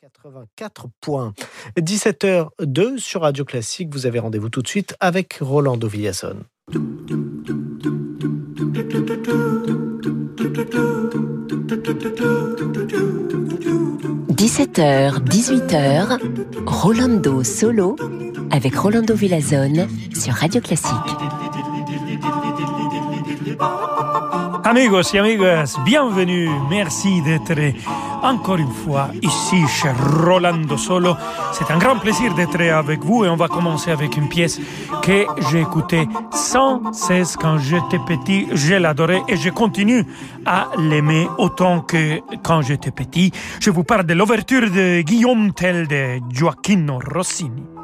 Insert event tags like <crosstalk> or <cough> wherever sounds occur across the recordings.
84 points. 17h02 sur Radio Classique. Vous avez rendez-vous tout de suite avec Rolando Villasson. 17h, 18h, Rolando Solo avec Rolando Villazone sur Radio Classique. Amigos et amigas, bienvenue. Merci d'être encore une fois ici chez Rolando Solo. C'est un grand plaisir d'être avec vous et on va commencer avec une pièce que j'ai écoutée sans cesse quand j'étais petit. Je l'adorais et je continue à l'aimer autant que quand j'étais petit. Je vous parle de l'ouverture de Guillaume Tell de Gioacchino Rossini.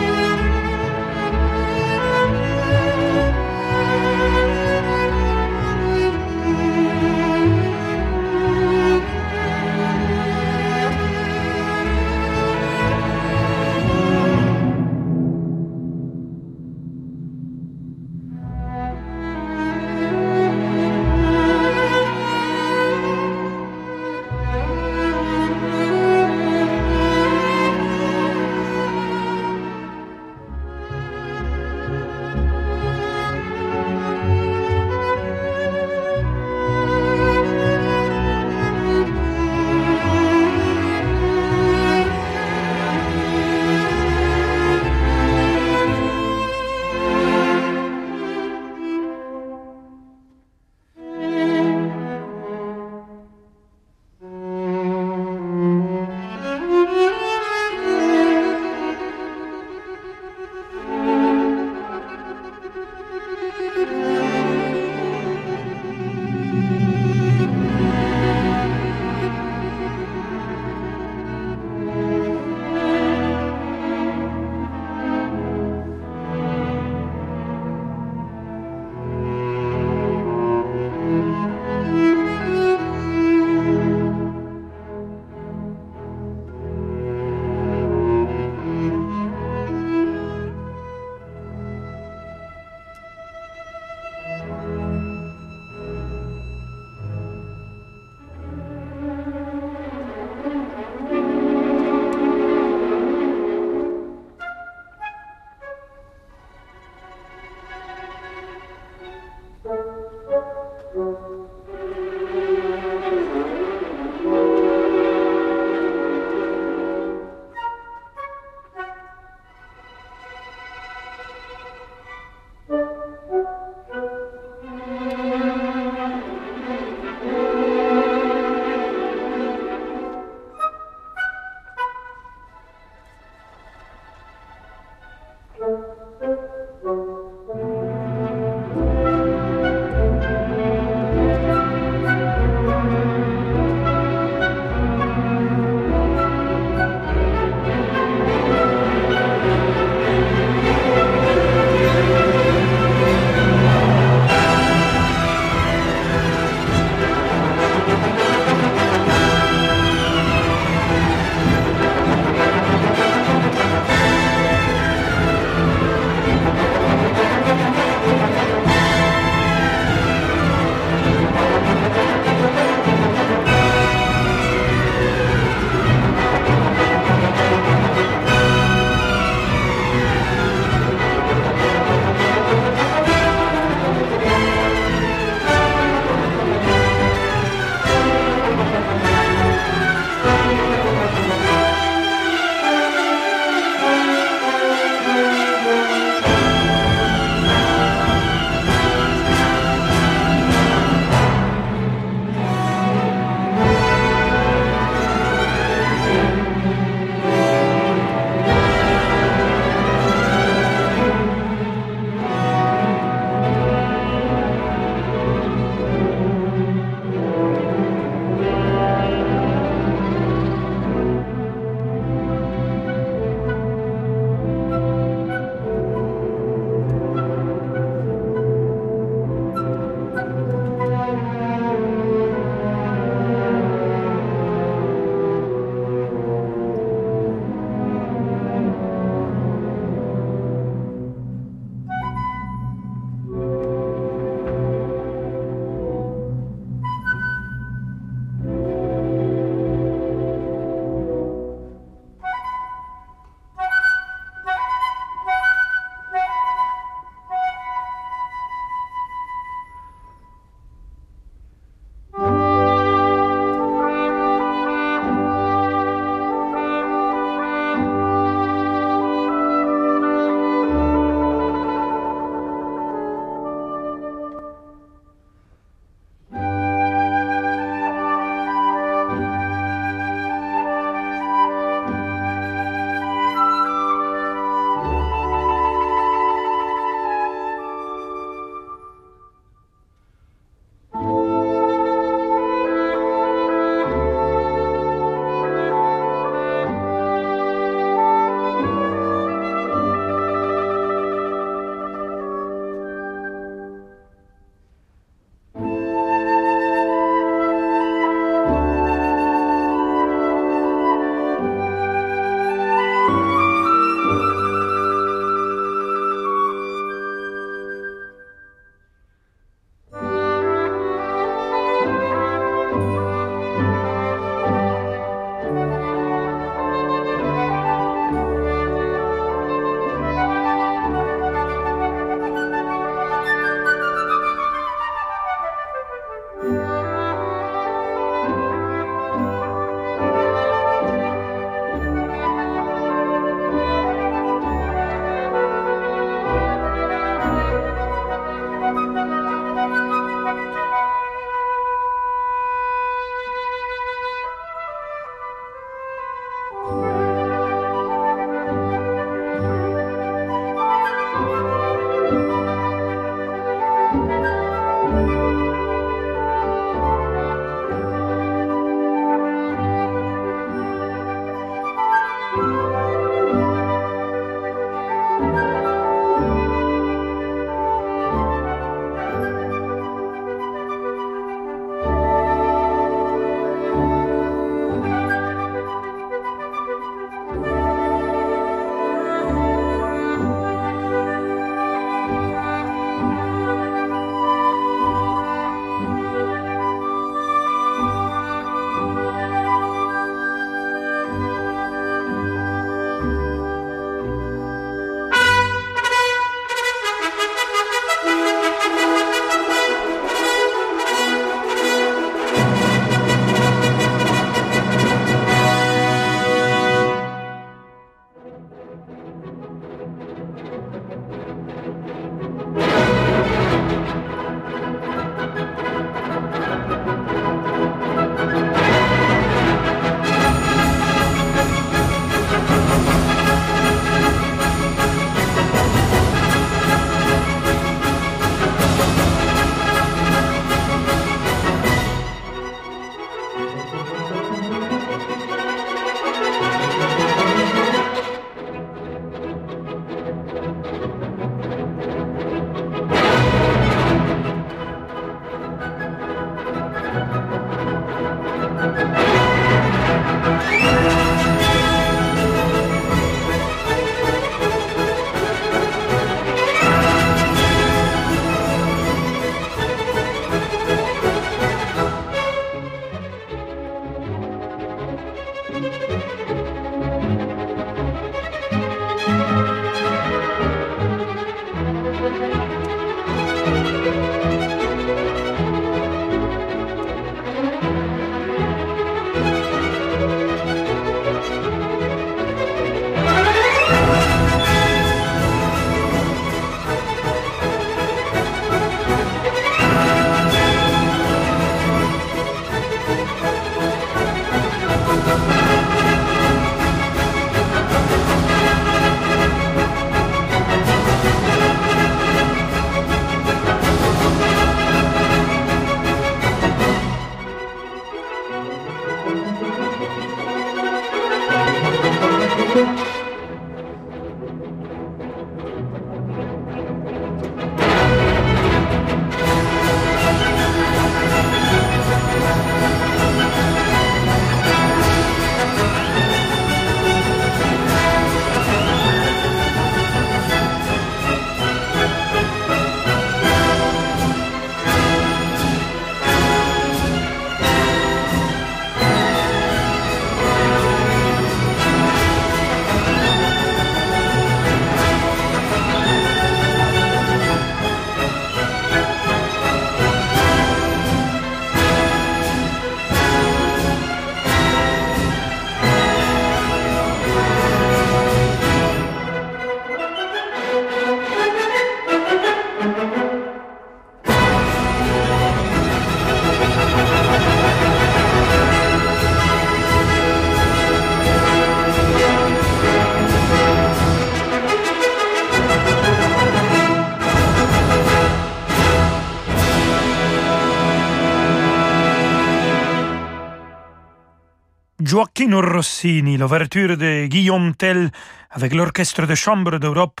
Gioacchino Rossini, l'ouverture de Guillaume Tell avec l'Orchestre de Chambre d'Europe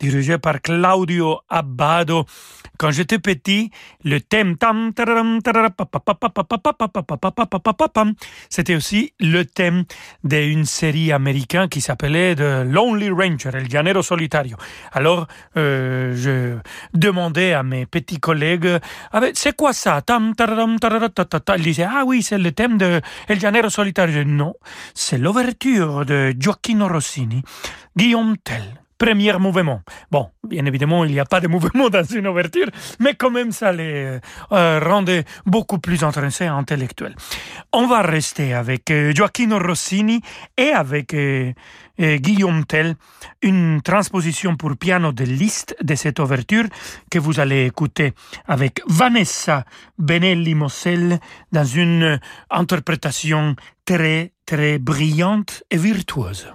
dirigé par Claudio Abbado. Quand j'étais petit, le thème c'était aussi le thème d'une série américaine qui s'appelait The Lonely Ranger, El Llanero Solitario. Alors, euh, je demandais à mes petits collègues, c'est quoi ça Ils disaient, ah oui, c'est le thème de Solitario. non, c'est l'ouverture de Gioacchino Rossini, Guillaume Tell premier mouvement. Bon, bien évidemment, il n'y a pas de mouvement <laughs> dans une ouverture, mais quand même, ça les euh, rendait beaucoup plus intéressants et intellectuels. On va rester avec euh, Rossini et avec euh, Guillaume Tell, une transposition pour piano de Liszt de cette ouverture que vous allez écouter avec Vanessa Benelli-Mossel dans une interprétation très, très brillante et virtuose.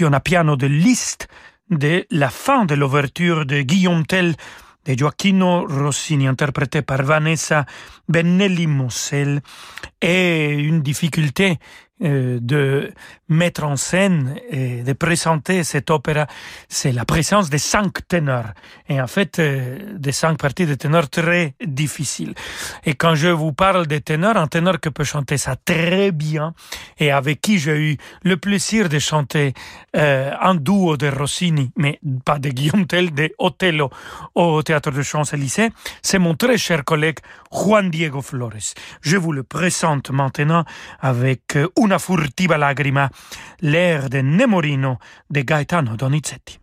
À piano de Liszt de la fin de l'ouverture de Guillaume Tell de Gioacchino Rossini, interprété par Vanessa Benelli Mossel, et une difficulté de mettre en scène et de présenter cette opéra, c'est la présence des cinq ténors. Et en fait, euh, des cinq parties de ténors très difficiles. Et quand je vous parle des ténors, un ténor qui peut chanter ça très bien et avec qui j'ai eu le plaisir de chanter euh, un duo de Rossini, mais pas de Guillaume Tell, de Otello au Théâtre de Champs-Élysées, c'est mon très cher collègue Juan Diego Flores. Je vous le présente maintenant avec Una furtiva lagrima, l'air de Nemorino de Gaetano Donizetti.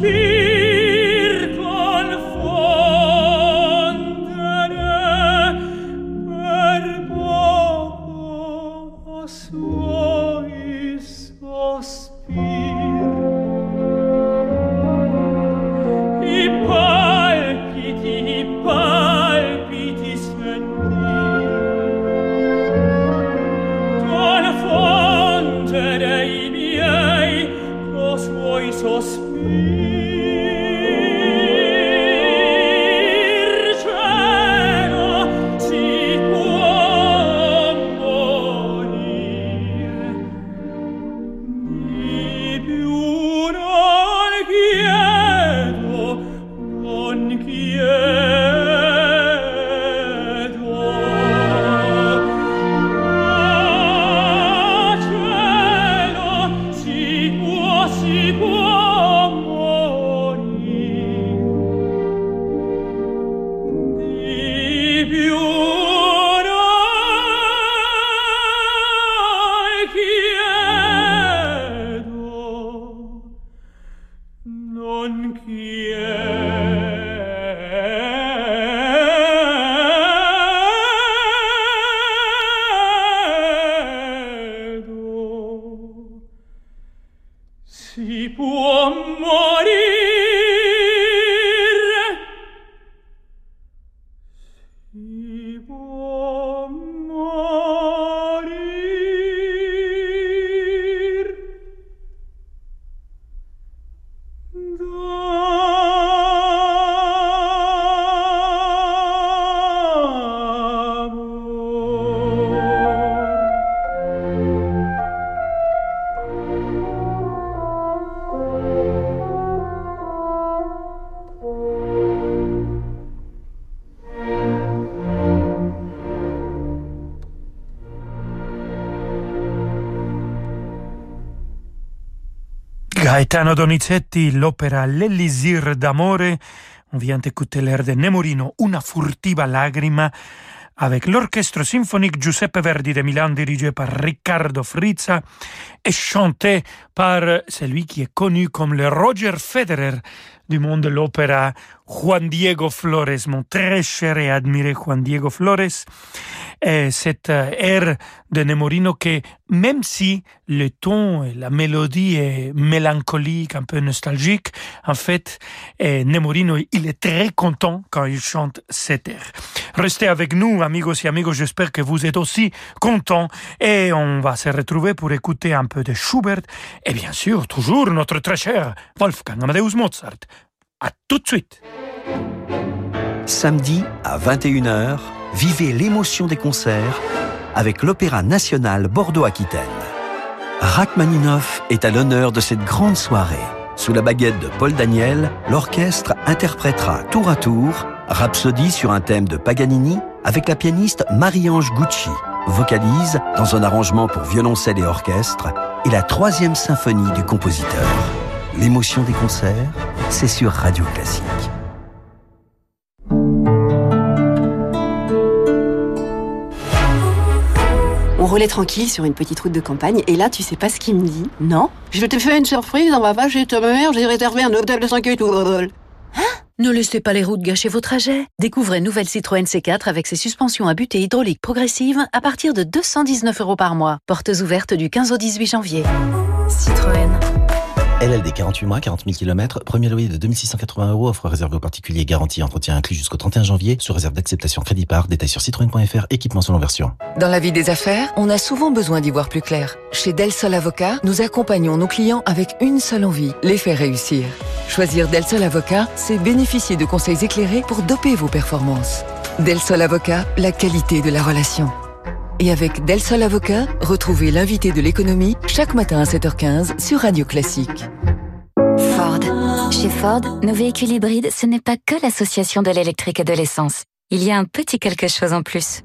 me. Gaetano Donizetti, l'opera L'Elisir d'amore. On vient d'écouter l'air de Nemorino, Una furtiva lagrima, avec l'orchestre symphonique Giuseppe Verdi de Milan dirigé par Riccardo Frizza et chanté par celui qui est connu comme le Roger Federer du monde de l'opéra, Juan Diego Flores, mon très cher et admiré Juan Diego Flores. Et cette euh, air de Nemorino que, même si le ton et la mélodie est mélancolique, un peu nostalgique, en fait, Nemorino, il est très content quand il chante cette air. Restez avec nous, amigos et amigos, j'espère que vous êtes aussi contents et on va se retrouver pour écouter un peu de Schubert et bien sûr, toujours notre très cher Wolfgang Amadeus Mozart. À tout de suite. Samedi à 21h, vivez l'émotion des concerts avec l'Opéra national Bordeaux-Aquitaine. Rachmaninoff est à l'honneur de cette grande soirée. Sous la baguette de Paul Daniel, l'orchestre interprétera tour à tour Rhapsodie sur un thème de Paganini avec la pianiste Marie-Ange Gucci, vocalise dans un arrangement pour violoncelle et orchestre, et la troisième symphonie du compositeur. L'émotion des concerts, c'est sur Radio Classique. Roulait tranquille sur une petite route de campagne et là, tu sais pas ce qu'il me dit Non Je t'ai fait une surprise, on va pas chez ta mère, j'ai réservé un hôtel de 5 étoiles. Hein? Ne laissez pas les routes gâcher vos trajets. Découvrez nouvelle Citroën C4 avec ses suspensions à butée hydraulique progressive à partir de 219 euros par mois. Portes ouvertes du 15 au 18 janvier. Citroën. LLD 48 mois, 40 000 km, premier loyer de 2680 euros, offre réservée aux particuliers, garantie entretien inclus jusqu'au 31 janvier, sous réserve d'acceptation crédit par, détail sur citroën.fr, équipement selon version. Dans la vie des affaires, on a souvent besoin d'y voir plus clair. Chez Del Sol Avocat, nous accompagnons nos clients avec une seule envie, les faire réussir. Choisir Del Sol Avocat, c'est bénéficier de conseils éclairés pour doper vos performances. Del Sol Avocat, la qualité de la relation. Et avec Del Sol Avocat, retrouvez l'invité de l'économie chaque matin à 7h15 sur Radio Classique. Ford. Chez Ford, nos véhicules hybrides, ce n'est pas que l'association de l'électrique et de l'essence. Il y a un petit quelque chose en plus.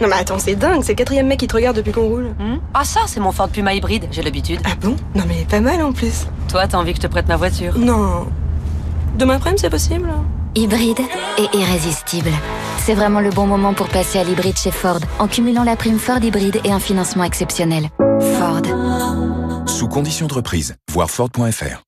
Non mais attends, c'est dingue, c'est le quatrième mec qui te regarde depuis qu'on roule. Hmm ah ça, c'est mon Ford Puma hybride, j'ai l'habitude. Ah bon? Non mais pas mal en plus. Toi, t'as envie que je te prête ma voiture? Non. Demain après-midi, c'est possible Hybride et irrésistible. C'est vraiment le bon moment pour passer à l'hybride chez Ford en cumulant la prime Ford hybride et un financement exceptionnel. Ford. Sous conditions de reprise, voir Ford.fr.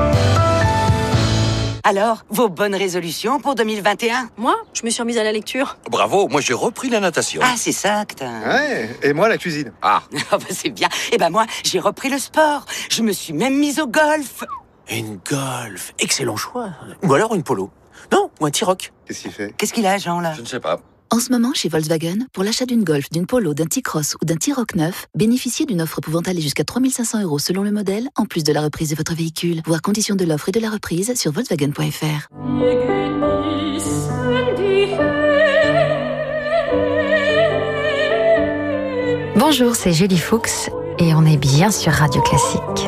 Alors, vos bonnes résolutions pour 2021 Moi, je me suis remise à la lecture. Bravo, moi j'ai repris la natation. Ah, c'est ça que Ouais, et moi la cuisine. Ah. <laughs> bah, c'est bien. Et ben moi, j'ai repris le sport. Je me suis même mise au golf. Une golf, excellent choix. Ou alors une polo. Non, ou un T-Rock. Qu'est-ce qu'il fait? Qu'est-ce qu'il a, Jean, là? Je ne sais pas. En ce moment, chez Volkswagen, pour l'achat d'une Golf, d'une Polo, d'un T-Cross ou d'un T-Rock neuf, bénéficiez d'une offre pouvant aller jusqu'à 3500 euros selon le modèle, en plus de la reprise de votre véhicule. Voir conditions de l'offre et de la reprise sur Volkswagen.fr. Bonjour, c'est Julie Fuchs et on est bien sur Radio Classique.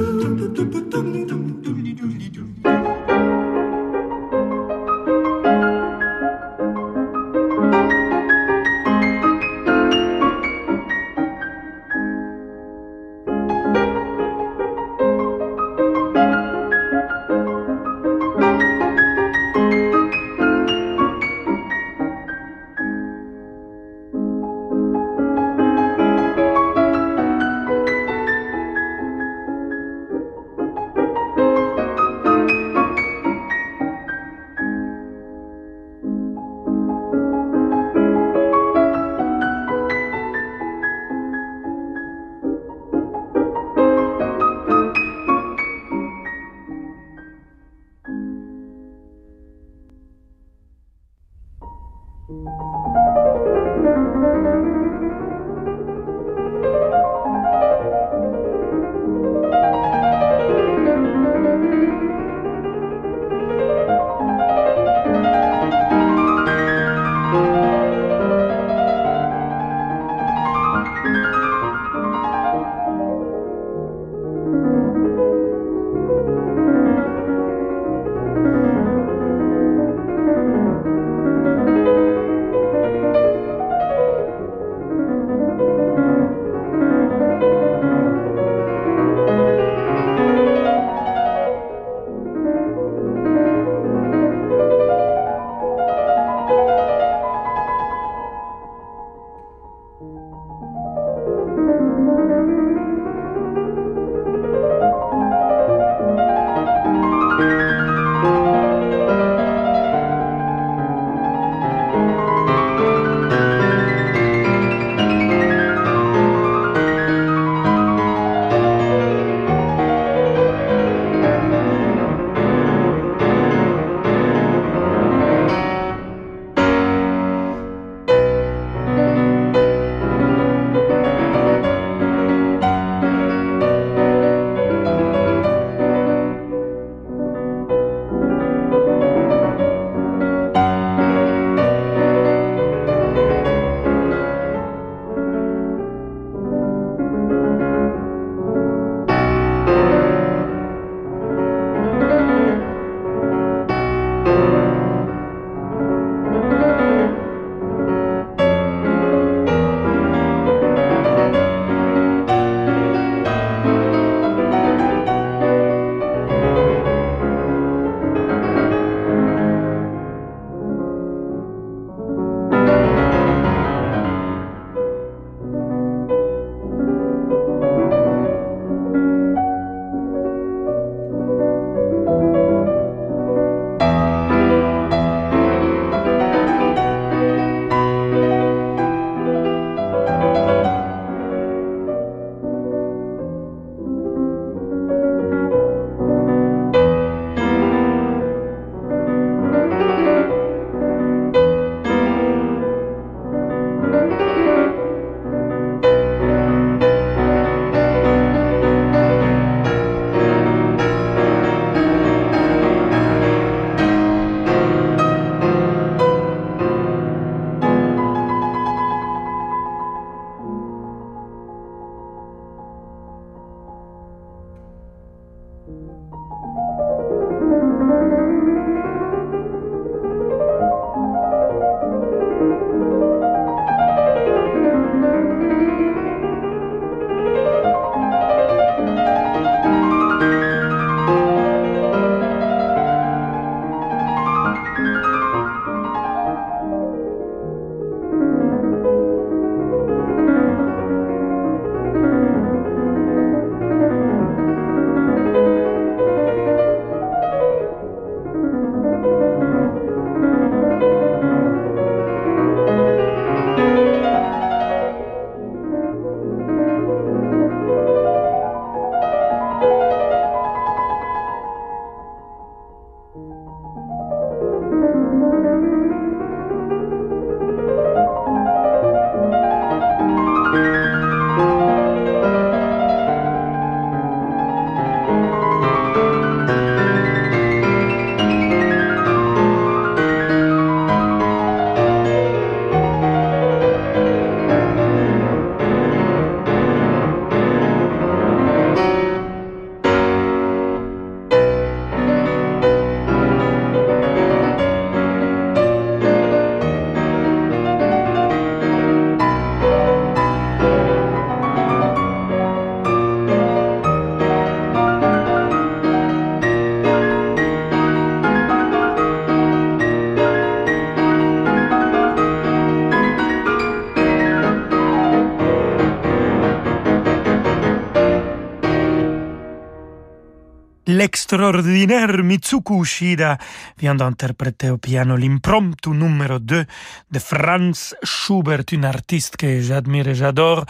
L'extraordinaire Mitsuko Ushida vient d'interpréter au piano l'impromptu numéro 2 de Franz Schubert, une artiste que j'admire et j'adore.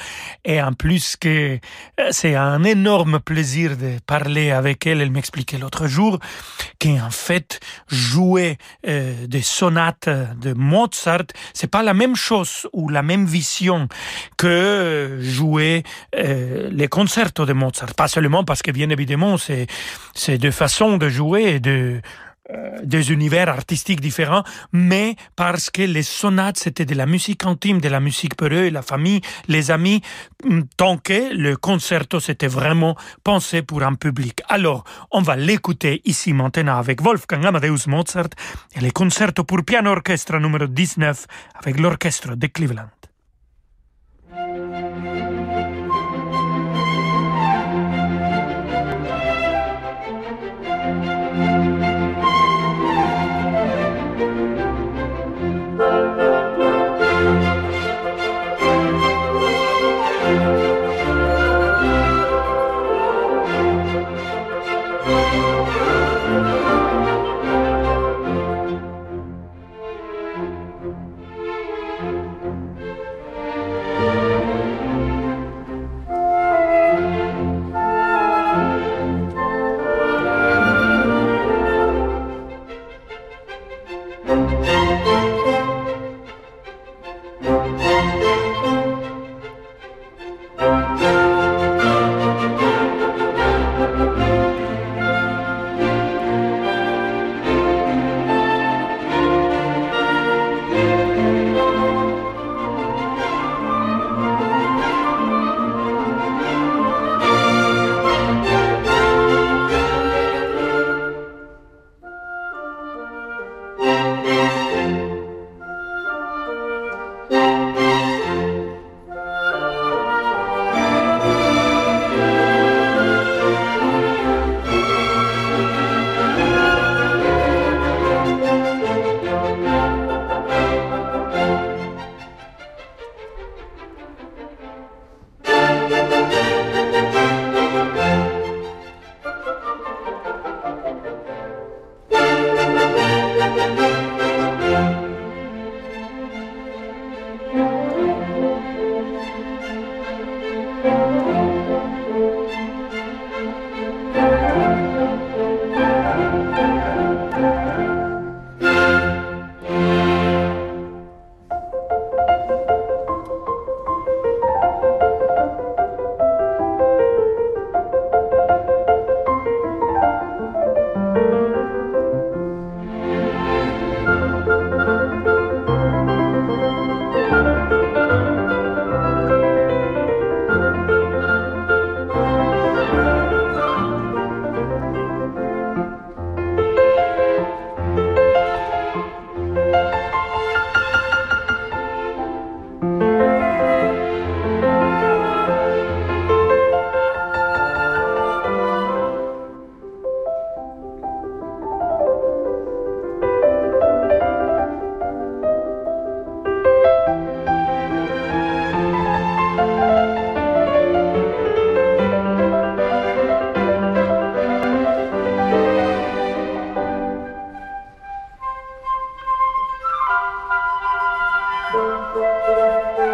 Et en plus que euh, c'est un énorme plaisir de parler avec elle. Elle m'expliquait l'autre jour qu'en fait, jouer euh, des sonates de Mozart, c'est pas la même chose ou la même vision que jouer euh, les concertos de Mozart. Pas seulement parce que bien évidemment c'est c'est deux façons de jouer et de euh, des univers artistiques différents, mais parce que les sonates, c'était de la musique intime, de la musique pour eux, la famille, les amis, mm, tant que le concerto, c'était vraiment pensé pour un public. Alors, on va l'écouter ici maintenant avec Wolfgang Amadeus Mozart et le concerto pour piano orchestre numéro 19 avec l'orchestre de Cleveland. Música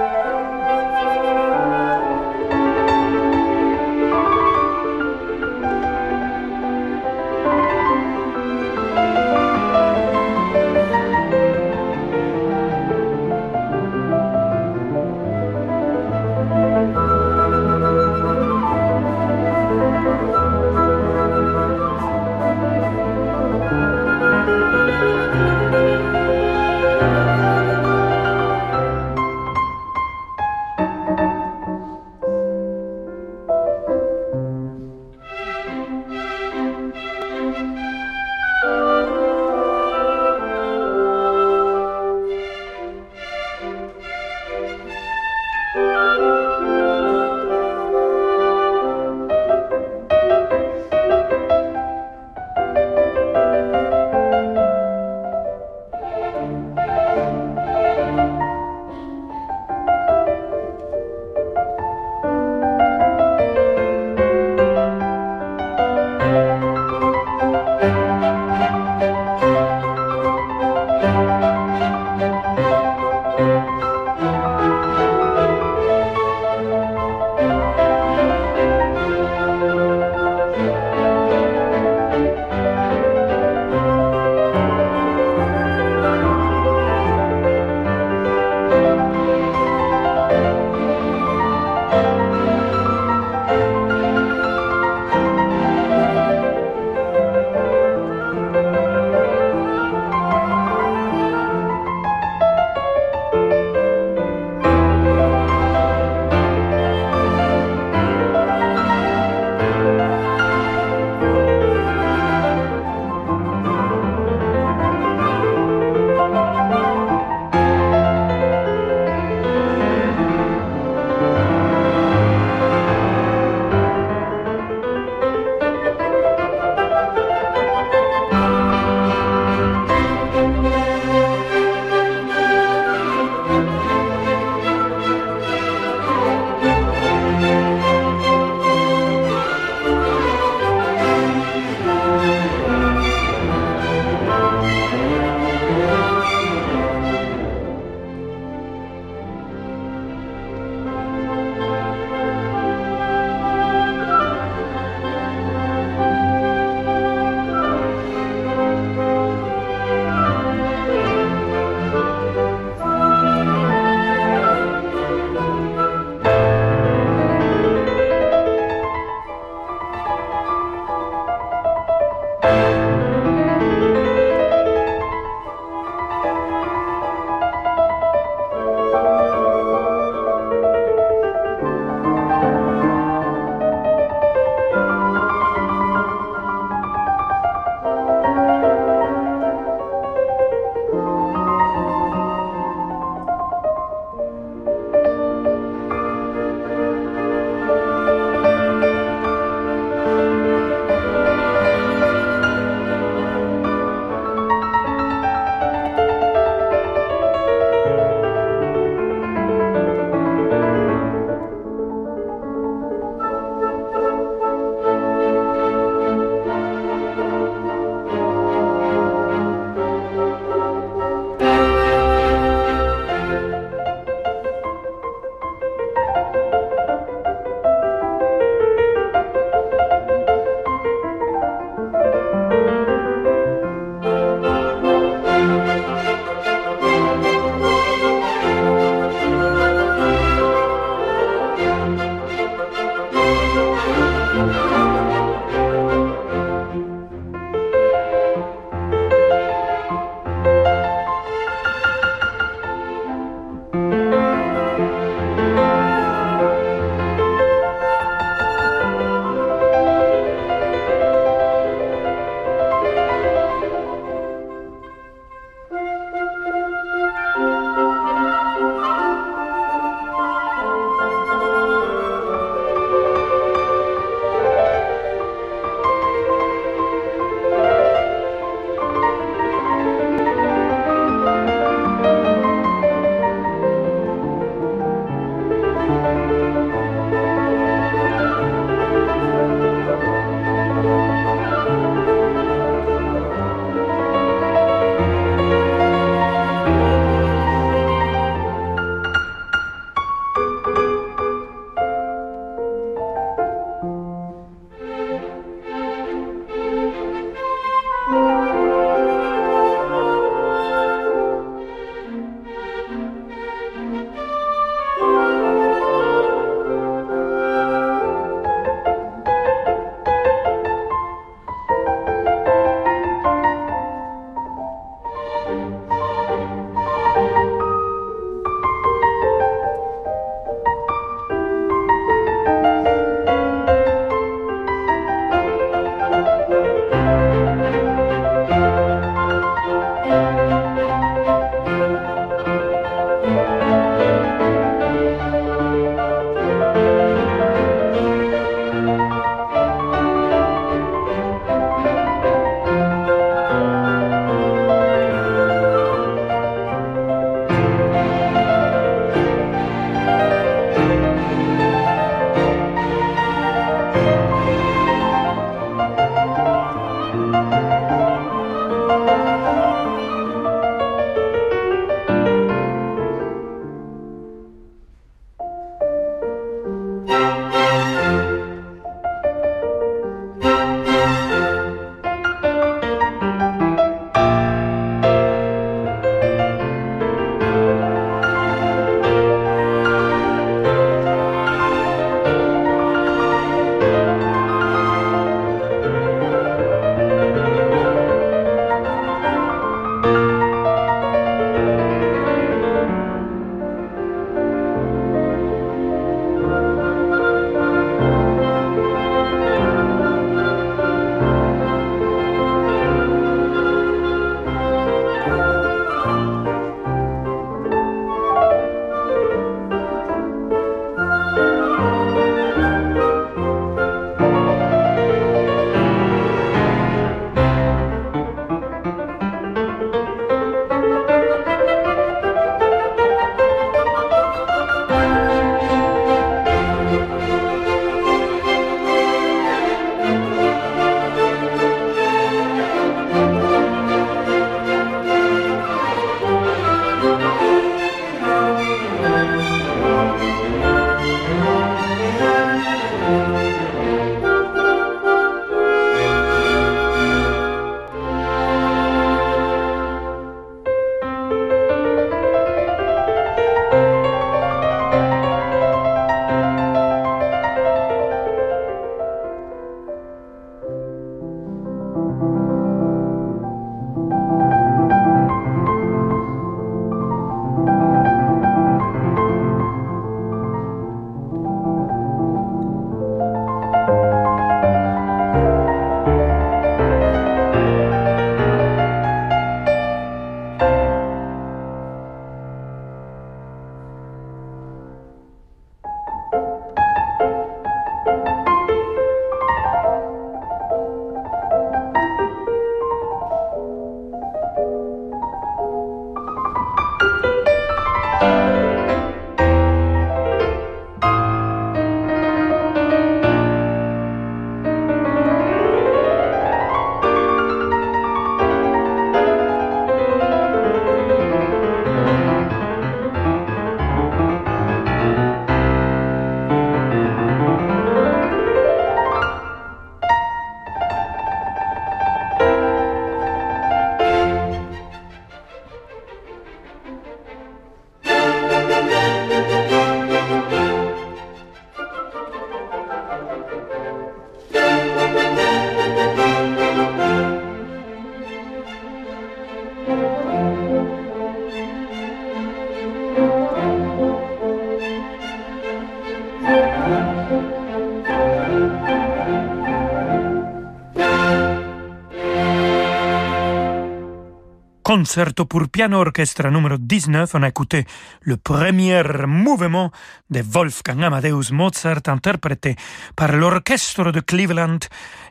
concerto pour piano orchestre numéro 19, on a écouté le premier mouvement de Wolfgang Amadeus Mozart interprété par l'orchestre de Cleveland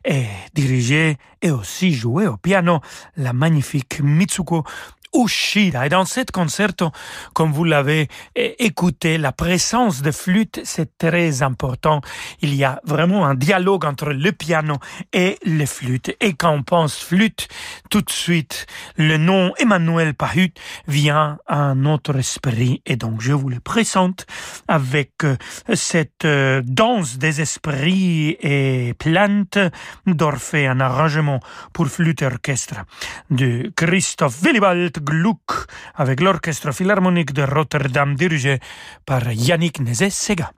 et dirigé et aussi joué au piano la magnifique Mitsuko Et dans cet concerto, comme vous l'avez écouté, la présence de flûte, c'est très important. Il y a vraiment un dialogue entre le piano et les flûtes. Et quand on pense flûte, tout de suite, le nom Emmanuel Pahut vient à notre esprit. Et donc, je vous le présente avec euh, cette euh, danse des esprits et plantes d'Orphée, un arrangement pour flûte orchestre de Christophe Willibald Gluck avec l'Orchestre Philharmonique de Rotterdam dirigé par Yannick Nézet-Sega.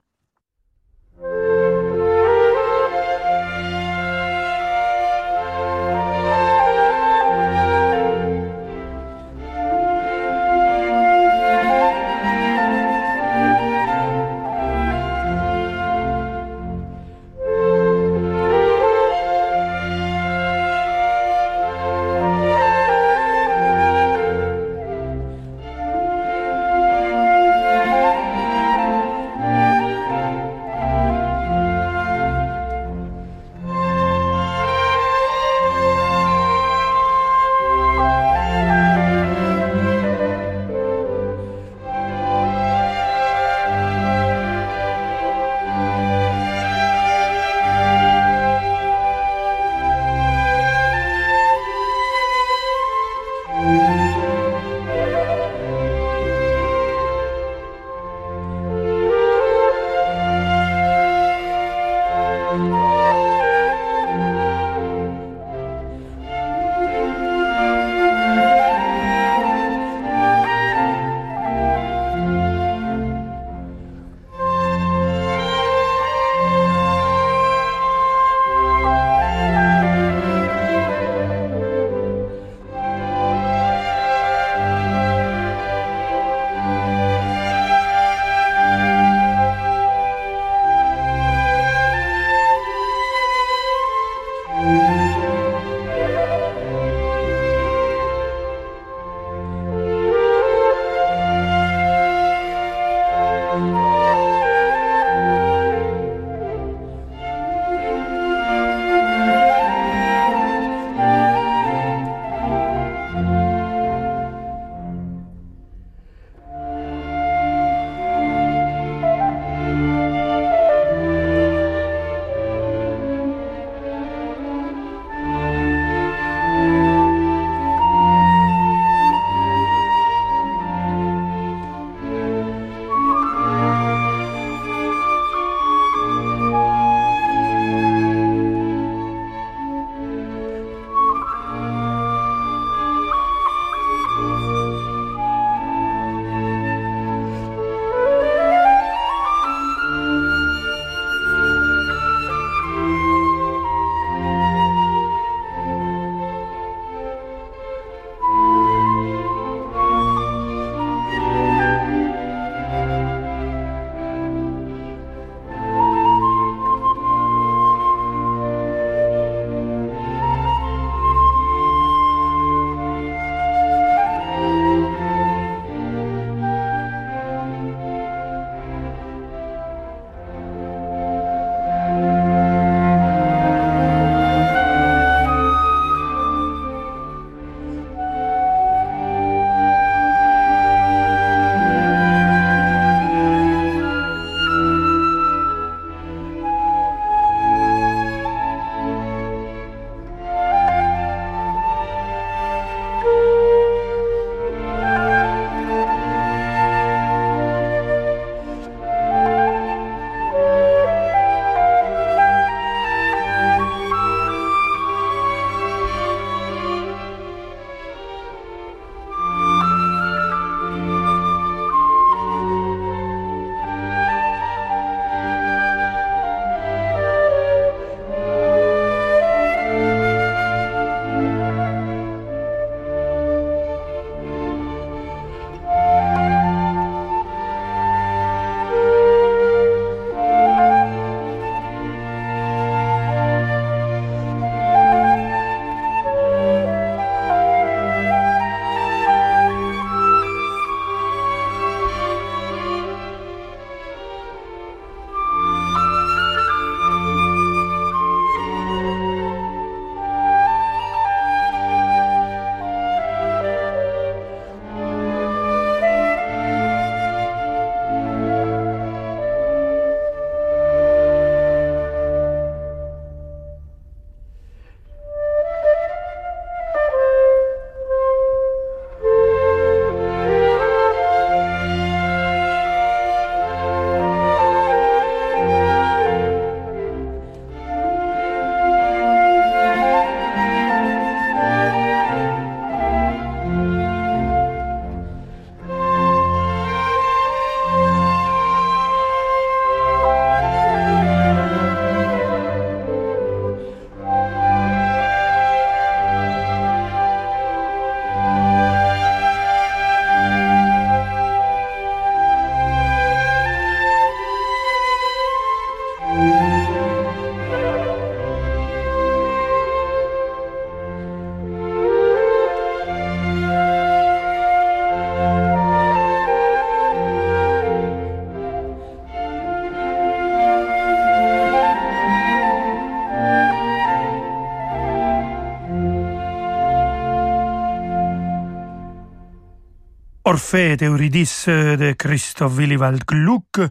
Orphée d'Eurydice de Christophe Willibald Gluck,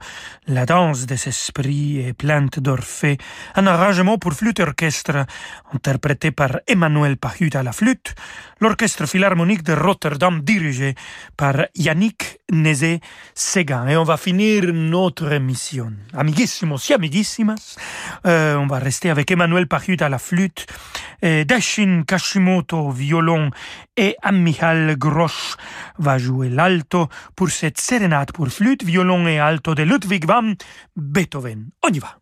la danse des esprits et plainte d'Orphée, un arrangement pour flûte orchestre interprété par Emmanuel Pahut à la flûte, l'orchestre philharmonique de Rotterdam dirigé par Yannick Nézé-Séguin. Et on va finir notre émission. Amiguissimos y amiguissimas, euh, on va rester avec Emmanuel Pahut à la flûte, et Dashin Kashimoto violon et Amichal Grosch va jouer l'alto pour cette sérénade pour flûte, violon et alto de Ludwig van Beethoven. On y va.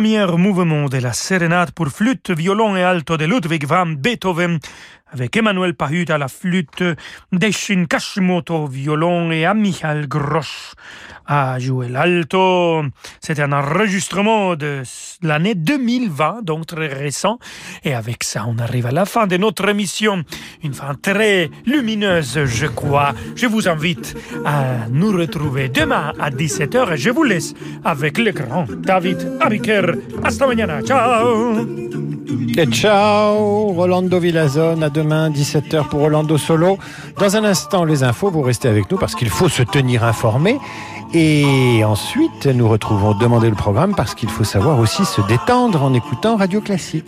Premier mouvement de la sérénade pour flûte, violon et alto de Ludwig van Beethoven, avec Emmanuel Pahut à la flûte, Deshin Kashimoto violon et Amichal Grosch à jouer l'alto. C'était un enregistrement de l'année 2020, donc très récent. Et avec ça, on arrive à la fin de notre émission. Une fin très lumineuse, je crois. Je vous invite à nous retrouver demain à 17h et je vous laisse avec le grand David Abiker. Hasta mañana. Ciao! Et ciao, Rolando Villazone. À demain, 17h pour Rolando Solo. Dans un instant, les infos. Vous restez avec nous parce qu'il faut se tenir informé. Et ensuite, nous retrouvons Demander le programme parce qu'il faut savoir aussi se détendre en écoutant Radio Classique.